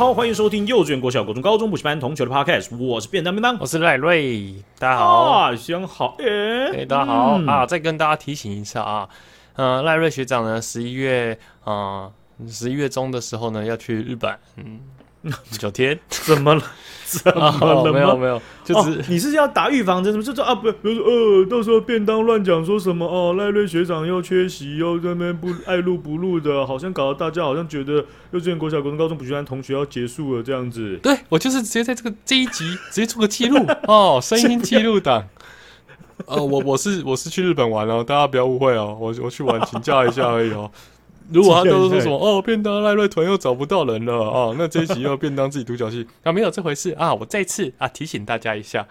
好，欢迎收听幼稚园、国小、国中、高中补习班同学的 Podcast，我是便当便当，我是赖瑞，大家好，啊，先好，哎、欸欸，大家好、嗯、啊，再跟大家提醒一下啊，呃，赖瑞学长呢，十一月啊，十、呃、一月中的时候呢，要去日本，嗯。九天怎么了？怎么了？哦、没有没有，就是、哦、你是要打预防针？什么？就说啊，不，比如说呃，到时候便当乱讲说什么哦，赖瑞学长又缺席，又在那边不爱录不录的，好像搞得大家好像觉得幼稚园、国小、国中、高中补习班同学要结束了这样子。对，我就是直接在这个这一集直接做个记录 哦，声音记录档。呃，我我是我是去日本玩哦，大家不要误会哦，我我去玩请假一下而已哦。如果他都是说什么 哦，便当赖瑞团又找不到人了哦，那这一集要便当自己独角戏啊，没有这回事啊！我再次啊提醒大家一下，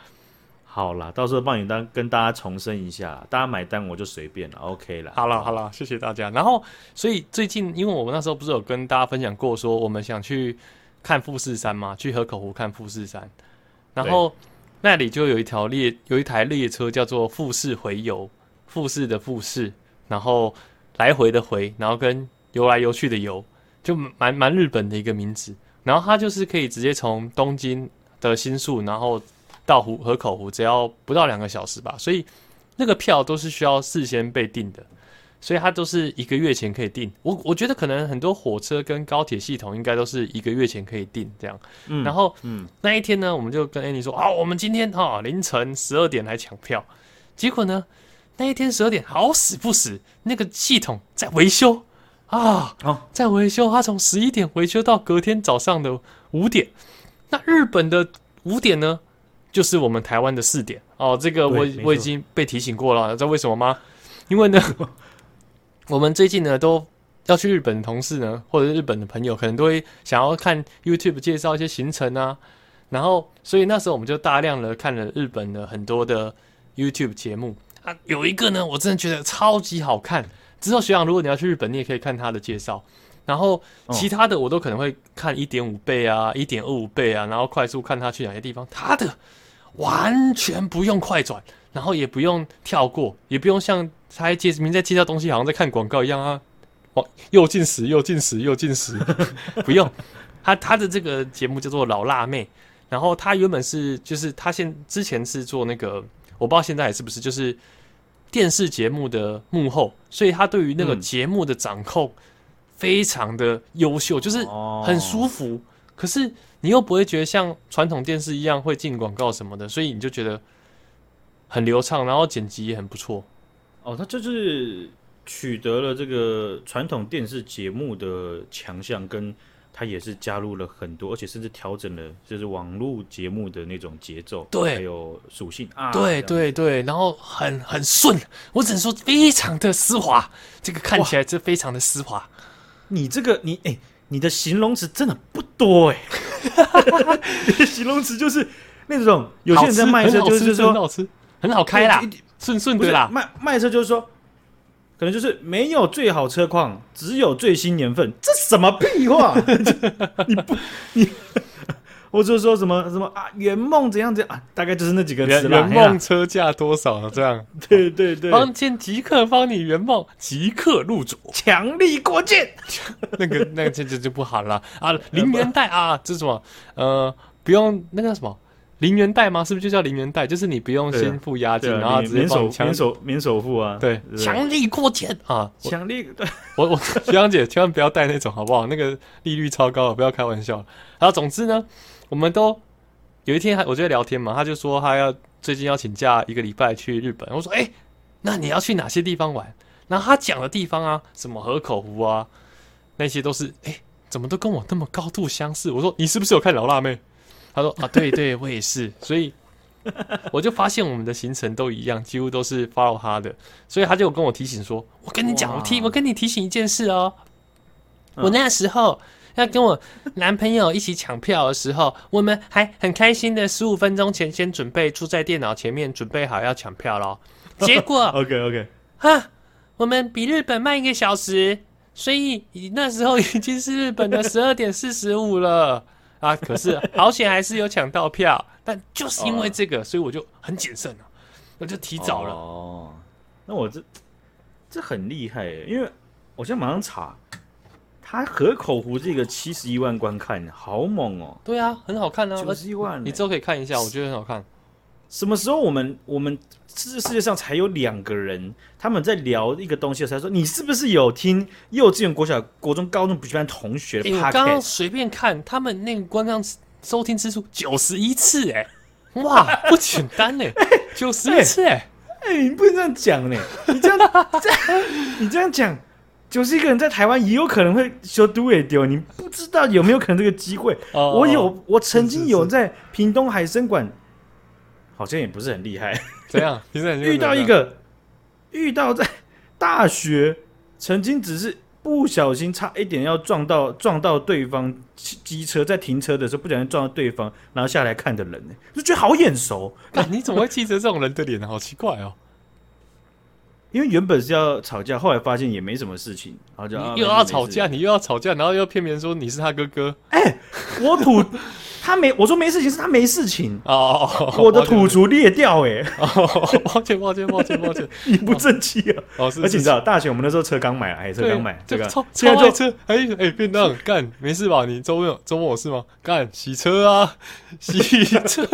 好啦，到时候帮你当跟大家重申一下，大家买单我就随便了，OK 了。好了好了，谢谢大家。然后，所以最近因为我们那时候不是有跟大家分享过，说我们想去看富士山嘛，去河口湖看富士山，然后那里就有一条列有一台列车叫做富士回游，富士的富士，然后。来回的回，然后跟游来游去的游，就蛮蛮日本的一个名字。然后它就是可以直接从东京的新宿，然后到湖河口湖，只要不到两个小时吧。所以那个票都是需要事先被订的，所以它都是一个月前可以订。我我觉得可能很多火车跟高铁系统应该都是一个月前可以订这样。嗯，然后嗯那一天呢，我们就跟 Annie 说啊，我们今天哈凌晨十二点来抢票，结果呢？那一天十二点，好死不死，那个系统在维修啊！哦，在维修，它从十一点维修到隔天早上的五点。那日本的五点呢，就是我们台湾的四点哦。这个我我已经被提醒过了，知道为什么吗？因为呢，我们最近呢都要去日本的同事呢，或者日本的朋友，可能都会想要看 YouTube 介绍一些行程啊。然后，所以那时候我们就大量的看了日本的很多的 YouTube 节目。啊，有一个呢，我真的觉得超级好看。之后学长，如果你要去日本，你也可以看他的介绍。然后其他的我都可能会看一点五倍啊，一点二五倍啊，然后快速看他去哪些地方。他的完全不用快转，然后也不用跳过，也不用像他介明在介绍东西，好像在看广告一样啊。哦，又进食又进食又进食，不用。他他的这个节目叫做老辣妹，然后他原本是就是他现之前是做那个。我不知道现在还是不是，就是电视节目的幕后，所以他对于那个节目的掌控非常的优秀，就是很舒服。可是你又不会觉得像传统电视一样会进广告什么的，所以你就觉得很流畅，然后剪辑也很不错。哦，他就是取得了这个传统电视节目的强项跟。他也是加入了很多，而且甚至调整了，就是网络节目的那种节奏，对，还有属性啊，对对对，然后很很顺，我只能说非常的丝滑，这个看起来这非常的丝滑。你这个你哎、欸，你的形容词真的不多哎、欸，你的形容词就是那种有些人在卖车就是说很好吃，很好开啦，顺顺的啦，卖卖车就是说。可能就是没有最好车况，只有最新年份。这什么屁话？你不你，我就说什么什么啊？圆梦怎样怎样啊？大概就是那几个词了。圆梦车价多少？这样？对 对对。帮见即刻帮你圆梦，即刻入主，强力过件。那个那个这这就不好了啊！零元贷啊，这是什么？呃，不用那个什么。零元贷吗？是不是就叫零元贷？就是你不用先付押金，然后直接免首免首免首付啊？对，强力过钱啊！强力对，我我 徐阳姐千万不要贷那种好不好？那个利率超高，不要开玩笑。然后总之呢，我们都有一天还我就在聊天嘛，他就说他要最近要请假一个礼拜去日本。我说哎、欸，那你要去哪些地方玩？然后他讲的地方啊，什么河口湖啊，那些都是哎、欸，怎么都跟我那么高度相似？我说你是不是有看老辣妹？他说啊，对对，我也是，所以我就发现我们的行程都一样，几乎都是 follow 他的，所以他就跟我提醒说：“我跟你讲，我提我跟你提醒一件事哦，我那时候要跟我男朋友一起抢票的时候，我们还很开心的十五分钟前先准备坐在电脑前面准备好要抢票咯。结果 OK OK 哈，我们比日本慢一个小时，所以那时候已经是日本的十二点四十五了。”啊！可是好险还是有抢到票，但就是因为这个，所以我就很谨慎了，我就提早了。哦，那我这这很厉害耶，因为我现在马上查，他河口湖这个七十一万观看，好猛哦！对啊，很好看啊，九十一万，你之后可以看一下，我觉得很好看。什么时候我们我们这世界上才有两个人，他们在聊一个东西的时候说，你是不是有听幼稚园、国小、国中、高中补习班同学的？我刚刚随便看他们那个观看收听次数九十一次，哎，哇，不简单哎，九十一次，哎，哎，你不能这样讲呢，你这样这样，你这样讲。九十一个人在台湾也有可能会修都会丢，你不知道有没有可能这个机会？哦、我有，我曾经有在屏东海生馆，好像也不是很厉害。怎样？遇到一个，遇到在大学，曾经只是不小心差一点要撞到撞到对方机车，在停车的时候不小心撞到对方，然后下来看的人呢，就觉得好眼熟。那你怎么会记得这种人的脸？好奇怪哦。因为原本是要吵架，后来发现也没什么事情，然后就又要吵架，你又要吵架，然后又骗别人说你是他哥哥。哎、欸，我土他没我说没事情，是他没事情哦。我的土族裂掉、欸，哎，抱歉抱歉抱歉 抱歉，你不争气啊。哦，是，而且你知道，大学我们那时候车刚买，哎，车刚买，这个超超爱车，哎哎，便当干，没事吧？你周末周末有事吗？干洗车啊，洗车，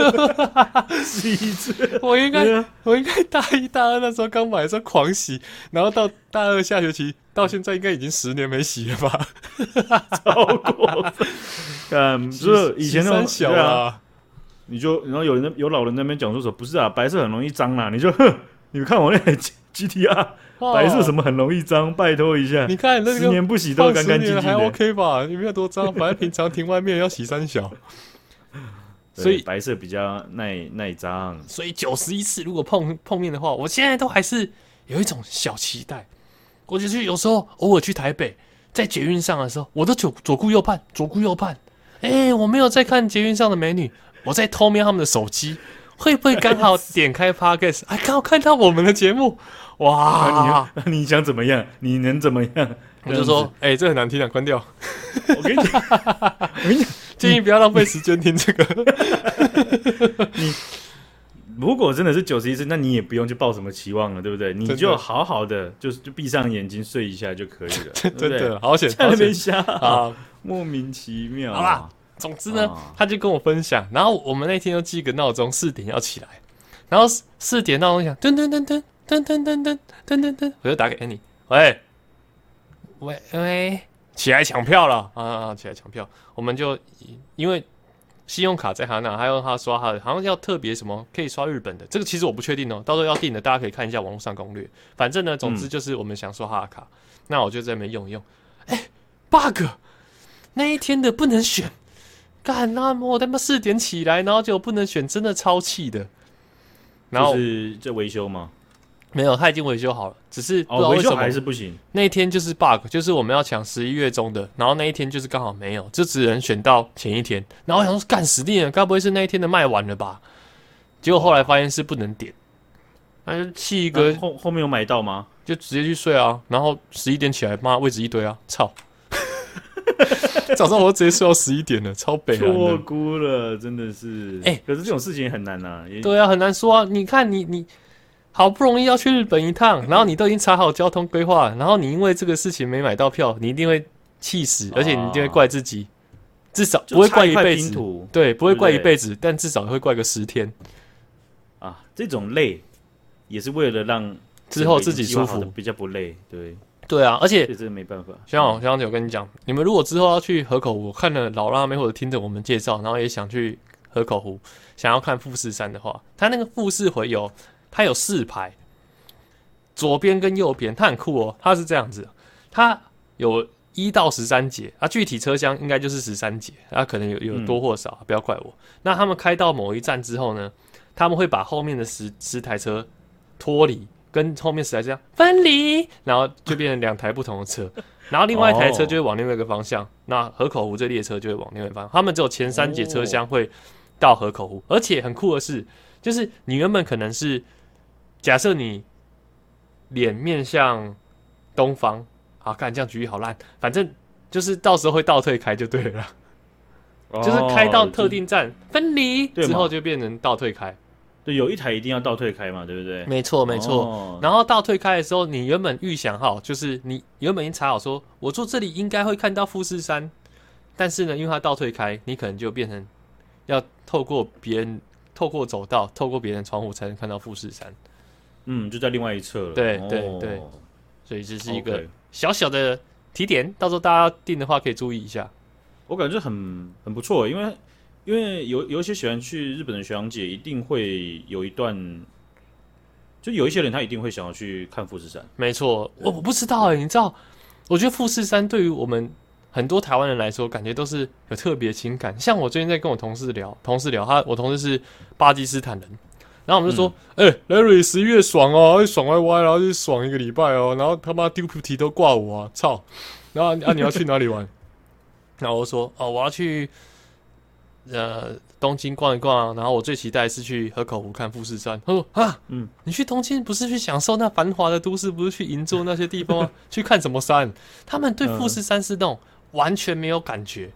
洗车。我应该我应该大一大二那时候刚买的时候狂洗，然后到大二下学期到现在应该已经十年没洗了吧？超过嗯，就，是以前那种小啊，你就然后有人有老人在那边讲说说不是啊，白色很容易脏啦，你就哼，你看我那台 GTR，白色什么很容易脏，拜托一下，你看那个十年不洗都干干净净的，还 OK 吧？你没有多脏，反正平常停外面要洗三小，所以白色比较耐耐脏。所以九十一次如果碰碰面的话，我现在都还是有一种小期待。我就去有时候偶尔去台北，在捷运上的时候，我都左左顾右盼，左顾右盼。哎、欸，我没有在看捷运上的美女，我在偷瞄他们的手机，会不会刚好点开 Podcast，哎，刚好看到我们的节目？哇，你 你想怎么样？你能怎么样？我就说，哎、欸，这很难听的，关掉。我跟你讲，我跟你讲，建议不要浪费时间听这个。你如果真的是九十一次，那你也不用去抱什么期望了，对不对？你就好好的，就是就闭上眼睛睡一下就可以了。真的，好险，在那边瞎啊。莫名其妙，好吧。总之呢，他就跟我分享，然后我们那天又记个闹钟，四点要起来，然后四点闹钟响，噔噔噔噔噔噔噔噔噔噔噔，我就打给 Annie，喂，喂喂，起来抢票了啊！起来抢票，我们就因为信用卡在他那，还有他刷他的，好像要特别什么可以刷日本的，这个其实我不确定哦，到时候要订的，大家可以看一下网络上攻略。反正呢，总之就是我们想刷他的卡，那我就在那边用一用，哎，bug。那一天的不能选，干那我他妈四点起来，然后就不能选，真的超气的。然后是这维修吗？没有，他已经维修好了，只是不知道为什么、哦、还是不行。那一天就是 bug，就是我们要抢十一月中的，然后那一天就是刚好没有，就只能选到前一天。然后我想说，干死定了，该不会是那一天的卖完了吧？结果后来发现是不能点，那就气一个。后后面有买到吗？就直接去睡啊，然后十一点起来，妈位置一堆啊，操！早上我直接睡到十一点了，超北了，错估了，真的是。哎、欸，可是这种事情很难呐、啊。对啊，很难说啊。你看，你你好不容易要去日本一趟，然后你都已经查好交通规划，然后你因为这个事情没买到票，你一定会气死，而且你一定会怪自己。至少不会怪一辈子，对，不会怪一辈子，但至少会怪个十天。啊，这种累也是为了让之后自己舒服，比较不累，对。对啊，而且这没办法。像我像我跟你讲，你们如果之后要去河口湖，看了老辣妹或者听着我们介绍，然后也想去河口湖，想要看富士山的话，它那个富士回游，它有四排，左边跟右边，它很酷哦。它是这样子，它有一到十三节啊，具体车厢应该就是十三节，啊，可能有有多或少，不要怪我。那他们开到某一站之后呢，他们会把后面的十十台车脱离。跟后面十台车分离，然后就变成两台不同的车，然后另外一台车就会往另外一个方向。Oh. 那河口湖这列车就会往另外一个方向。他们只有前三节车厢会到河口湖，而且很酷的是，就是你原本可能是假设你脸面向东方，啊，看这样举例好烂，反正就是到时候会倒退开就对了，oh, 就是开到特定站分离之后就变成倒退开。对，有一台一定要倒退开嘛，对不对？没错，没错。哦、然后倒退开的时候，你原本预想好，就是你原本已经查好说，我坐这里应该会看到富士山，但是呢，因为它倒退开，你可能就变成要透过别人，透过走道，透过别人窗户才能看到富士山。嗯，就在另外一侧了。对对对，所以这是一个小小的提点，到时候大家订的话可以注意一下。我感觉很很不错，因为因为有有一些喜欢去日本的学长姐，一定会有一段，就有一些人他一定会想要去看富士山。没错，我我不知道哎，你知道？我觉得富士山对于我们很多台湾人来说，感觉都是有特别情感。像我最近在跟我同事聊，同事聊他，我同事是巴基斯坦人。然后我们就说，哎、嗯欸、，Larry 十一月爽哦，爽歪歪，然后就爽一个礼拜哦，然后他妈丢菩提都挂我啊，操！然后啊，你要去哪里玩？然后我说，哦，我要去呃东京逛一逛，然后我最期待是去河口湖看富士山。他说啊，嗯，你去东京不是去享受那繁华的都市，不是去银座那些地方吗？去看什么山？他们对富士山是那种完全没有感觉。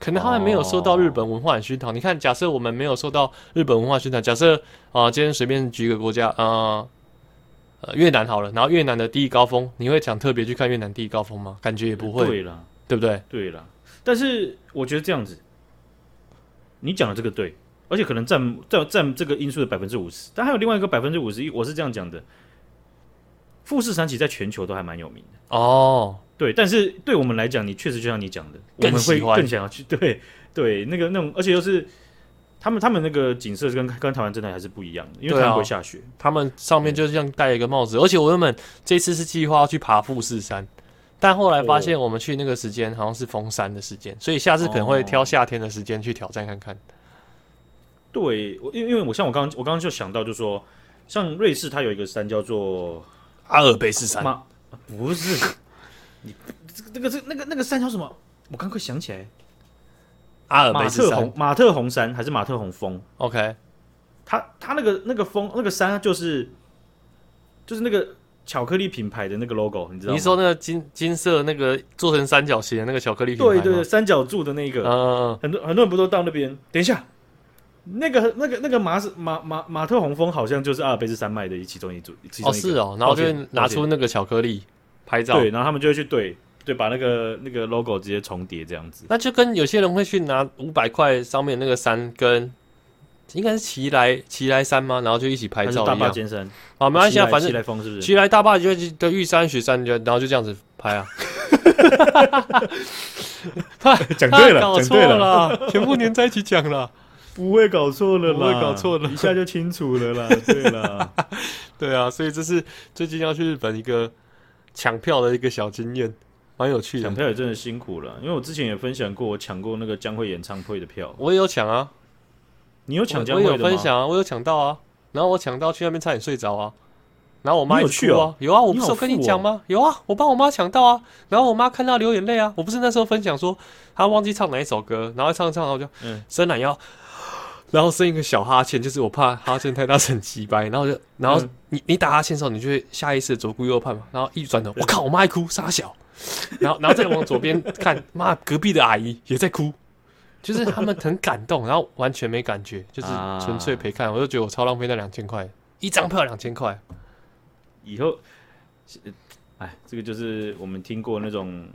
可能他们没有受到日本文化的熏陶。你看，假设我们没有受到日本文化熏陶，假设啊，今天随便举一个国家，呃，呃，越南好了，然后越南的第一高峰，你会想特别去看越南第一高峰吗？感觉也不会，对了，对不对？对了，但是我觉得这样子，你讲的这个对，而且可能占占占这个因素的百分之五十，但还有另外一个百分之五十一，我是这样讲的，富士山其实在全球都还蛮有名的哦。对，但是对我们来讲，你确实就像你讲的，我们会更想要去。对对，那个那种，而且又是他们他们那个景色跟跟台湾真的还是不一样的，因为台湾会下雪，啊，他们上面就像戴一个帽子。而且我原本这次是计划要去爬富士山，但后来发现我们去那个时间好像是封山的时间，所以下次可能会挑夏天的时间去挑战看看。对，我因为因为我像我刚刚我刚刚就想到，就是说像瑞士，它有一个山叫做阿尔卑斯山，不是。你这个这个这那个那个山叫什么？我刚快想起来，阿尔卑斯山，马特红马特红山还是马特红峰？OK，他他那个那个峰那个山就是就是那个巧克力品牌的那个 logo，你知道吗？你说那个金金色那个做成三角形的那个巧克力品牌？对对对，三角柱的那个，嗯，很多很多人不都到那边？等一下，那个那个那个马是马马马特洪峰，好像就是阿尔卑斯山脉的其中一组。哦，是哦，然后就拿出那个巧克力。拍照对，然后他们就会去对对，把那个那个 logo 直接重叠这样子。那就跟有些人会去拿五百块上面那个山跟应该是奇来奇来山吗？然后就一起拍照一样。大霸尖山啊，没关系啊，反正奇来峰是不是？奇来大坝就的玉山雪山就然后就这样子拍啊。讲对了，讲对了，全部连在一起讲了，不会搞错了啦，不会搞错了，一下就清楚了啦。对了，对啊，所以这是最近要去日本一个。抢票的一个小经验，蛮有趣的。抢票也真的辛苦了，因为我之前也分享过，我抢过那个江蕙演唱会的票。我也有抢啊，你有抢江惠的吗？我有分享啊，我有抢到啊。然后我抢到去那边差点睡着啊。然后我妈有去啊，有啊，我不是有跟你讲吗？有啊，我帮我妈抢到啊。然后我妈看到流眼泪啊。我不是那时候分享说她忘记唱哪一首歌，然后唱唱，然后就嗯，伸懒腰。然后生一个小哈欠，就是我怕哈欠太大很鸡掰，然后就，然后你你打哈欠的时候，你就会下意识左顾右盼嘛，然后一转头，我靠，我妈还哭，傻小，然后然后再往左边看，妈，隔壁的阿姨也在哭，就是他们很感动，然后完全没感觉，就是纯粹陪看，我就觉得我超浪费那两千块，一张票两千块，以后，哎，这个就是我们听过那种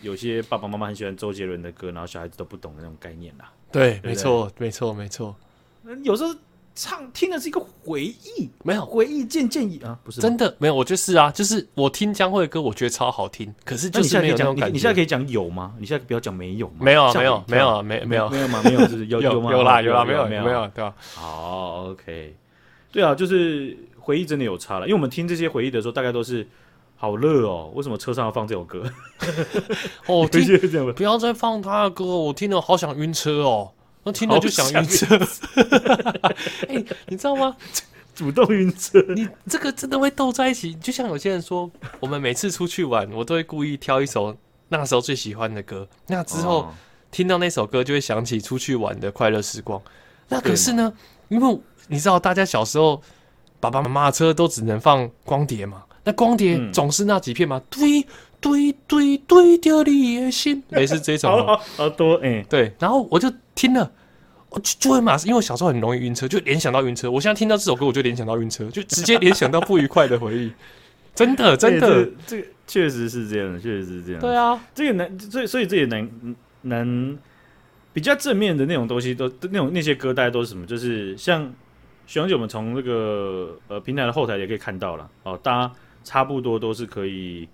有些爸爸妈妈很喜欢周杰伦的歌，然后小孩子都不懂的那种概念啦。对，没错，没错，没错。有时候唱听的是一个回忆，没有回忆渐渐远啊，不是真的没有。我就是啊，就是我听江蕙的歌，我觉得超好听。可是就是没有那种感觉。你，你现在可以讲有吗？你现在不要讲没有吗？没有啊，没有，没有啊，没没有，没有吗？没有，就是有 有吗？有啦，有啦，没有，没有，没有，对吧？好，OK，对啊，就是回忆真的有差了，因为我们听这些回忆的时候，大概都是。好热哦！为什么车上要放这首歌？哦，听，不要再放他的歌，我听了好想晕车哦。那听了就想晕车。哎、欸，你知道吗？主动晕车，你这个真的会斗在一起。就像有些人说，我们每次出去玩，我都会故意挑一首那时候最喜欢的歌。那之后、哦、听到那首歌，就会想起出去玩的快乐时光。那可是呢，因为你知道，大家小时候爸爸妈妈的车都只能放光碟嘛。那光碟总是那几片吗？对对对对掉你的心，类似这种。好多哎，对。然后我就听了，我就就会马上，因为我小时候很容易晕车，就联想到晕车。我现在听到这首歌，我就联想到晕车，就直接联想到不愉快的回忆。真的，真的，这个确实是这样的，确实是这样。对啊，这个难，所以所以这也难难比较正面的那种东西都，都那种那些歌，大家都是什么？就是像徐阳姐，我们从那个呃平台的后台也可以看到了哦，大家差不多都是可以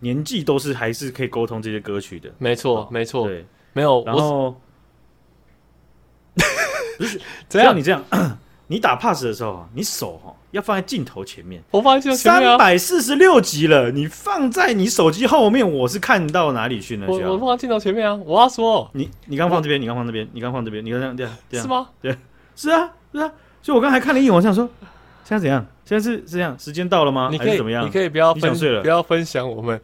年纪都是还是可以沟通这些歌曲的。没错，哦、没错，对，没有。然后。不是，你这样，你打 pass 的时候，你手哈要放在镜头前面。我放在镜头前面啊。三百四十六集了，你放在你手机后面，我是看到哪里去呢？我我放在镜头前面啊。我要说，你你刚放这边，你刚放这边，你刚放这边，你刚这样这样这样是吗？对，是啊是啊。所以我刚才看了一眼，我想说，现在怎样？现在是这样，时间到了吗？你可以怎么样？你可以不要分睡了，不要分享我们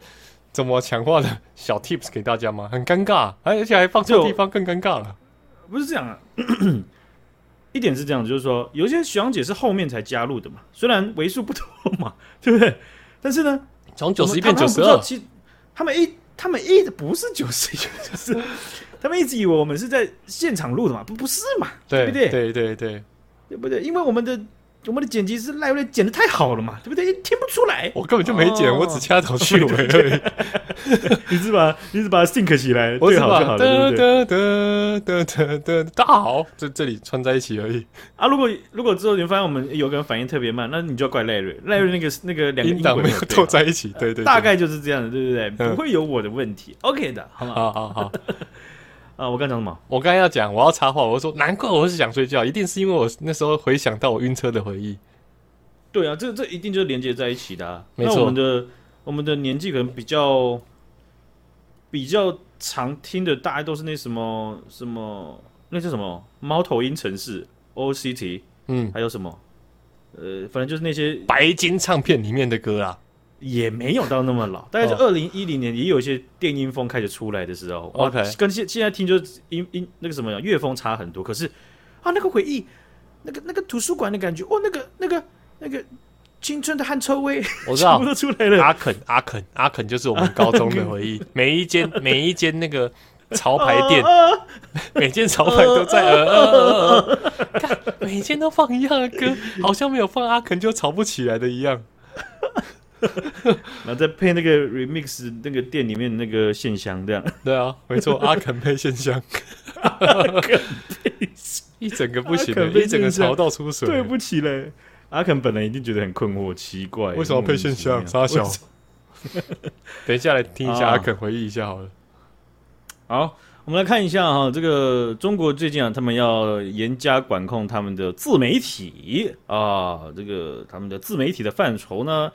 怎么强化的小 tips 给大家吗？很尴尬，而且还放错地方，更尴尬了。不是这样啊。一点是这样，就是说，有些学长姐是后面才加入的嘛，虽然为数不多嘛，对不对？但是呢，从九十一变九十二，其实他们一他们一不是九十一，就是 他们一直以为我们是在现场录的嘛，不不是嘛，对，对不对？对对对，对不对？因为我们的。我们的剪辑师赖瑞剪的太好了嘛，对不对？听不出来，我根本就没剪，我只掐头去尾而已。你是把，你是把它 sync 起来，我对好就好了，对不对？大家好，这这里串在一起而已。啊，如果如果之后你发现我们有个人反应特别慢，那你就要怪赖瑞，赖瑞那个那个两个音档没有凑在一起，对对，大概就是这样的，对不对？不会有我的问题，OK 的，好吗？好好好。啊！我刚讲什么？我刚刚要讲，我要插话。我说，难怪我是想睡觉，一定是因为我那时候回想到我晕车的回忆。对啊，这这一定就是连接在一起的啊。没错。那我们的我们的年纪可能比较比较常听的，大概都是那什么什么，那叫什么猫头鹰城市 O City，嗯，还有什么？呃，反正就是那些白金唱片里面的歌啊。也没有到那么老，大概是二零一零年，也有一些电音风开始出来的时候。OK，跟现现在听就是音音那个什么乐风差很多。可是啊，那个回忆，那个那个图书馆的感觉，哦，那个那个那个青春的汗臭味，我知道全部都出来了。阿肯阿肯阿肯就是我们高中的回忆，每一间 每一间那个潮牌店，每间潮牌都在每间都放一样的歌，好像没有放阿肯就吵不起来的一样。然后再配那个 remix 那个店里面那个线香，这样。对啊，没错，阿肯配线香，阿肯配一整个不行，一整个潮到出水。对不起嘞，阿肯本来一定觉得很困惑，奇怪，为什么配线香？傻小，等一下来听一下阿肯回忆一下好了。好，我们来看一下哈，这个中国最近啊，他们要严加管控他们的自媒体。啊，这个他们的自媒体的范畴呢。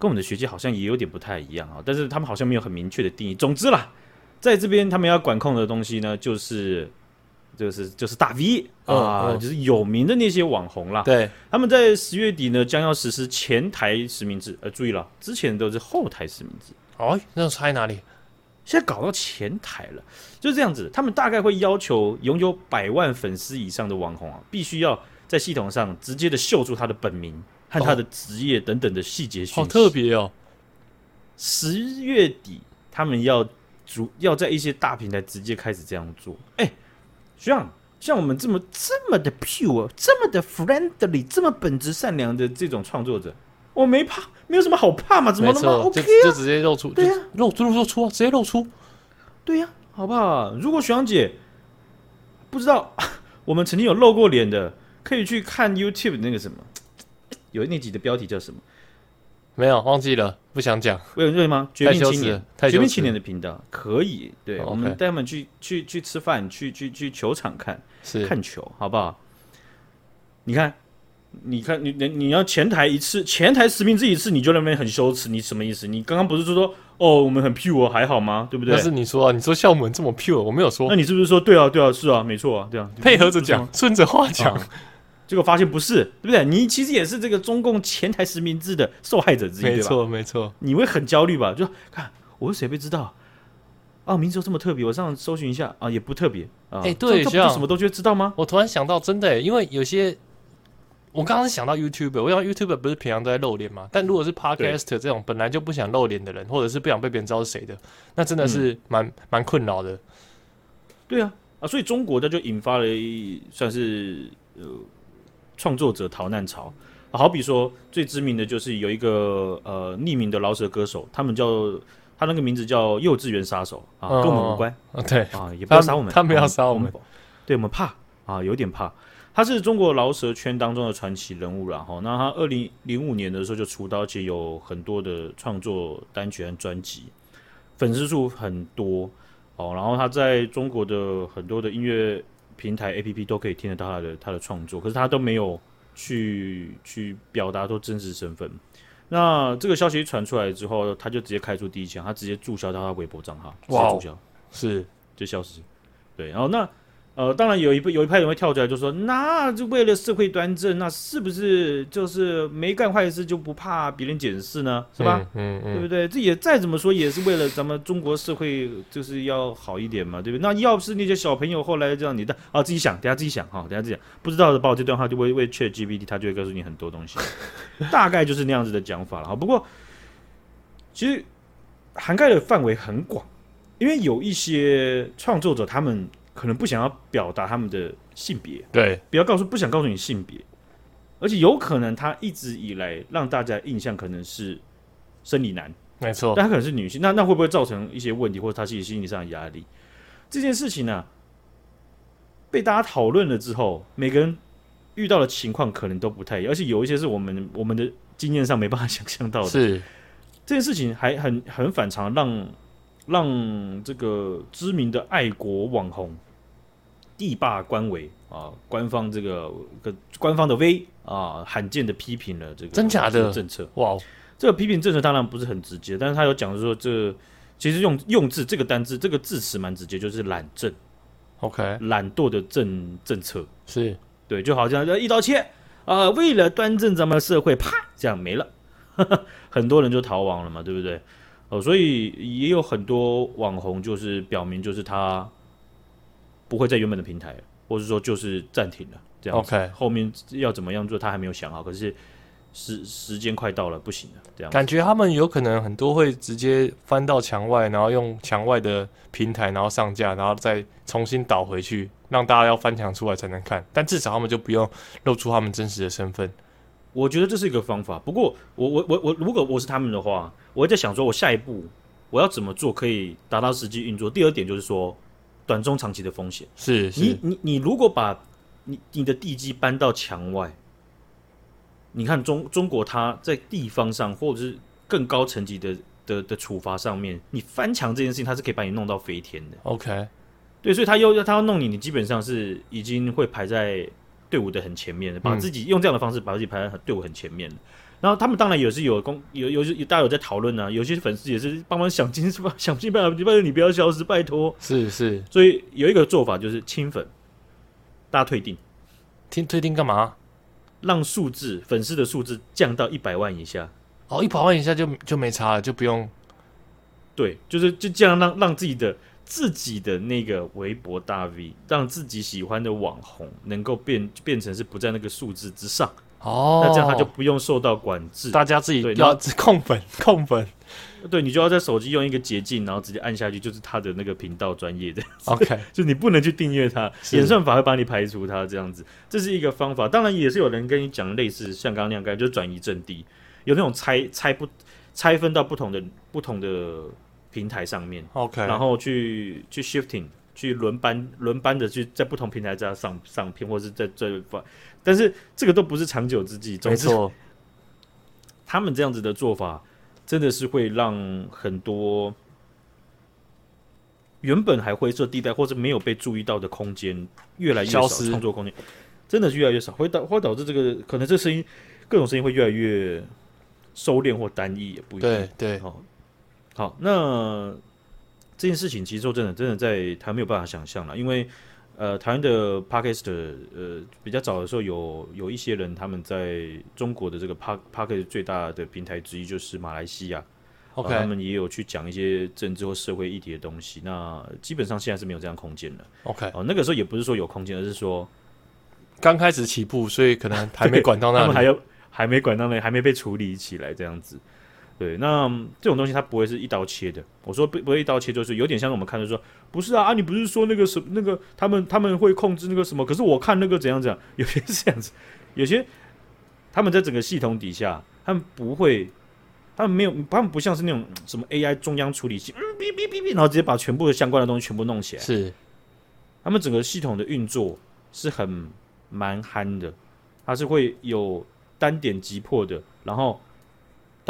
跟我们的学界好像也有点不太一样啊，但是他们好像没有很明确的定义。总之啦，在这边他们要管控的东西呢，就是就是就是大 V 啊，哦、就是有名的那些网红啦。对，他们在十月底呢将要实施前台实名制。呃，注意了，之前都是后台实名制。哦，那差在哪里？现在搞到前台了，就是这样子。他们大概会要求拥有百万粉丝以上的网红啊，必须要在系统上直接的秀出他的本名。和他的职业等等的细节讯息，好特别哦！十月底他们要主要在一些大平台直接开始这样做。哎、欸，像像我们这么这么的 pure、这么的 friendly、这么本质善良的这种创作者，我没怕，没有什么好怕嘛？怎么那么 OK 啊？就直接露出，对呀、啊，露出露出啊，直接露出，对呀、啊，好不好？如果学长姐不知道 我们曾经有露过脸的，可以去看 YouTube 那个什么。有那集的标题叫什么？没有，忘记了，不想讲。为为吗？绝命青年，绝命青年的频道可以。对，oh, okay. 我们带他们去去去吃饭，去去去球场看，是看球，好不好？你看，你看，你你你要前台一次，前台实名制一次，你就那边很羞耻，你什么意思？你刚刚不是说说哦，我们很 pure 还好吗？对不对？但是你说啊，你说校门这么 pure，我没有说。那你是不是说对啊？对啊，是啊，没错啊，对啊，配合着讲，顺着话讲。哦结果发现不是，对不对？你其实也是这个中共前台实名制的受害者之一，没错，对吧？没错。你会很焦虑吧？就看我是谁，被知道啊？名字又这么特别，我上搜寻一下啊，也不特别啊。哎、欸，对，就什么都觉得知道吗？我突然想到，真的，因为有些我刚刚是想到 YouTube，我想 YouTube 不是平常都在露脸吗？但如果是 Podcast 这种本来就不想露脸的人，或者是不想被别人知道是谁的，那真的是蛮蛮、嗯、困扰的。对啊。啊，所以中国它就引发了一算是呃创作者逃难潮。好比说，最知名的就是有一个呃匿名的饶舌歌手，他们叫他那个名字叫幼稚园杀手啊，跟我们无关啊，对啊，也不要杀我们，他们要杀我们，对我们怕啊，有点怕。他是中国饶舌圈当中的传奇人物，然后那他二零零五年的时候就出道，而且有很多的创作单曲和专辑，粉丝数很多哦。然后他在中国的很多的音乐平台 APP 都可以听得到他的他的创作，可是他都没有。去去表达出真实身份，那这个消息一传出来之后，他就直接开出第一枪，他直接注销掉他微博账号，直接注销是就消失。对，然后那。呃，当然有一有一派人会跳出来就说，那就为了社会端正，那是不是就是没干坏事就不怕别人检视呢？是吧？嗯嗯，嗯，对不对？这也再怎么说也是为了咱们中国社会就是要好一点嘛，对不对？那要不是那些小朋友后来这样你的啊，自己想，等下自己想哈，等下自己想，不知道的报这段话就会为 ChatGPT，他就会告诉你很多东西，大概就是那样子的讲法了哈。不过其实涵盖的范围很广，因为有一些创作者他们。可能不想要表达他们的性别，对，不要告诉，不想告诉你性别，而且有可能他一直以来让大家印象可能是生理男，没错，但他可能是女性，那那会不会造成一些问题，或者他自己心理上的压力？这件事情呢、啊，被大家讨论了之后，每个人遇到的情况可能都不太一样，而且有一些是我们我们的经验上没办法想象到的，是。这件事情还很很反常，让让这个知名的爱国网红。帝霸官微啊，官方这个个官方的 V 啊，罕见的批评了这个真假的政策。哇，这个批评政策当然不是很直接，但是他有讲说，这其实用用字这个单字，这个字词蛮直接，就是懒政。OK，懒惰的政政策是对，就好像一刀切啊，为了端正咱们的社会，啪，这样没了，很多人就逃亡了嘛，对不对？哦，所以也有很多网红就是表明，就是他。不会在原本的平台，或者说就是暂停了，这样。OK，后面要怎么样做，他还没有想好。可是时时间快到了，不行了，这样。感觉他们有可能很多会直接翻到墙外，然后用墙外的平台，然后上架，然后再重新导回去，让大家要翻墙出来才能看。但至少他们就不用露出他们真实的身份。我觉得这是一个方法。不过我我我我，如果我是他们的话，我会在想说，我下一步我要怎么做可以达到实际运作。第二点就是说。短中长期的风险是，是你你你如果把你你的地基搬到墙外，你看中中国它在地方上或者是更高层级的的的处罚上面，你翻墙这件事情，它是可以把你弄到飞天的。OK，对，所以他又要他要弄你，你基本上是已经会排在队伍的很前面的，把自己用这样的方式把自己排在队伍很前面的。然后他们当然也是有公有有有大家有在讨论啊，有些粉丝也是帮忙想尽是吧，想尽办法，拜托你不要消失，拜托。是是，所以有一个做法就是清粉，大家退订，听退订干嘛？让数字粉丝的数字降到一百万以下。哦，一百万以下就就没差了，就不用。对，就是就这样让让自己的自己的那个微博大 V，让自己喜欢的网红能够变变成是不在那个数字之上。哦，那这样他就不用受到管制，大家自己要控粉 控粉，对，你就要在手机用一个捷径，然后直接按下去，就是他的那个频道专业的。OK，就你不能去订阅他，演算法会帮你排除他这样子，这是一个方法。当然也是有人跟你讲类似像刚刚那样，就是转移阵地，有那种拆拆不拆分到不同的不同的平台上面，OK，然后去去 shifting。去轮班轮班的去在不同平台这样上上片，或者是在这发，但是这个都不是长久之计。没错，他们这样子的做法，真的是会让很多原本还灰色地带或者没有被注意到的空间越来越少，创作空间真的是越来越少，会导会导致这个可能这声音各种声音会越来越收敛或单一，也不一定。对对，好，好那。这件事情其实说真的，真的在台湾没有办法想象了，因为呃，台湾的 Podcast 呃比较早的时候有有一些人他们在中国的这个 Podcast 最大的平台之一就是马来西亚，OK，他们也有去讲一些政治或社会议题的东西。那基本上现在是没有这样空间了，OK，哦，那个时候也不是说有空间，而是说刚开始起步，所以可能还没管到那里，他们还有还没管到那里，还没被处理起来这样子。对，那这种东西它不会是一刀切的。我说不不会一刀切，就是有点像我们看的说，不是啊啊，你不是说那个什么那个他们他们会控制那个什么？可是我看那个怎样怎样，有些是这样子，有些他们在整个系统底下，他们不会，他们没有，他们不像是那种什么 AI 中央处理器，嗯，哔哔哔哔，然后直接把全部的相关的东西全部弄起来。是，他们整个系统的运作是很蛮憨的，它是会有单点击破的，然后。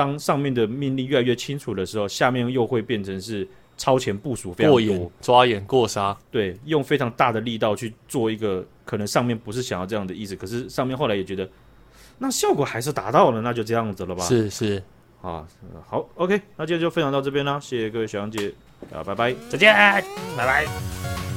当上面的命令越来越清楚的时候，下面又会变成是超前部署，非常多，过眼抓眼过杀。对，用非常大的力道去做一个可能上面不是想要这样的意思，可是上面后来也觉得那效果还是达到了，那就这样子了吧？是是啊，好，OK，那今天就分享到这边啦，谢谢各位小杨姐啊，拜拜，再见，拜拜。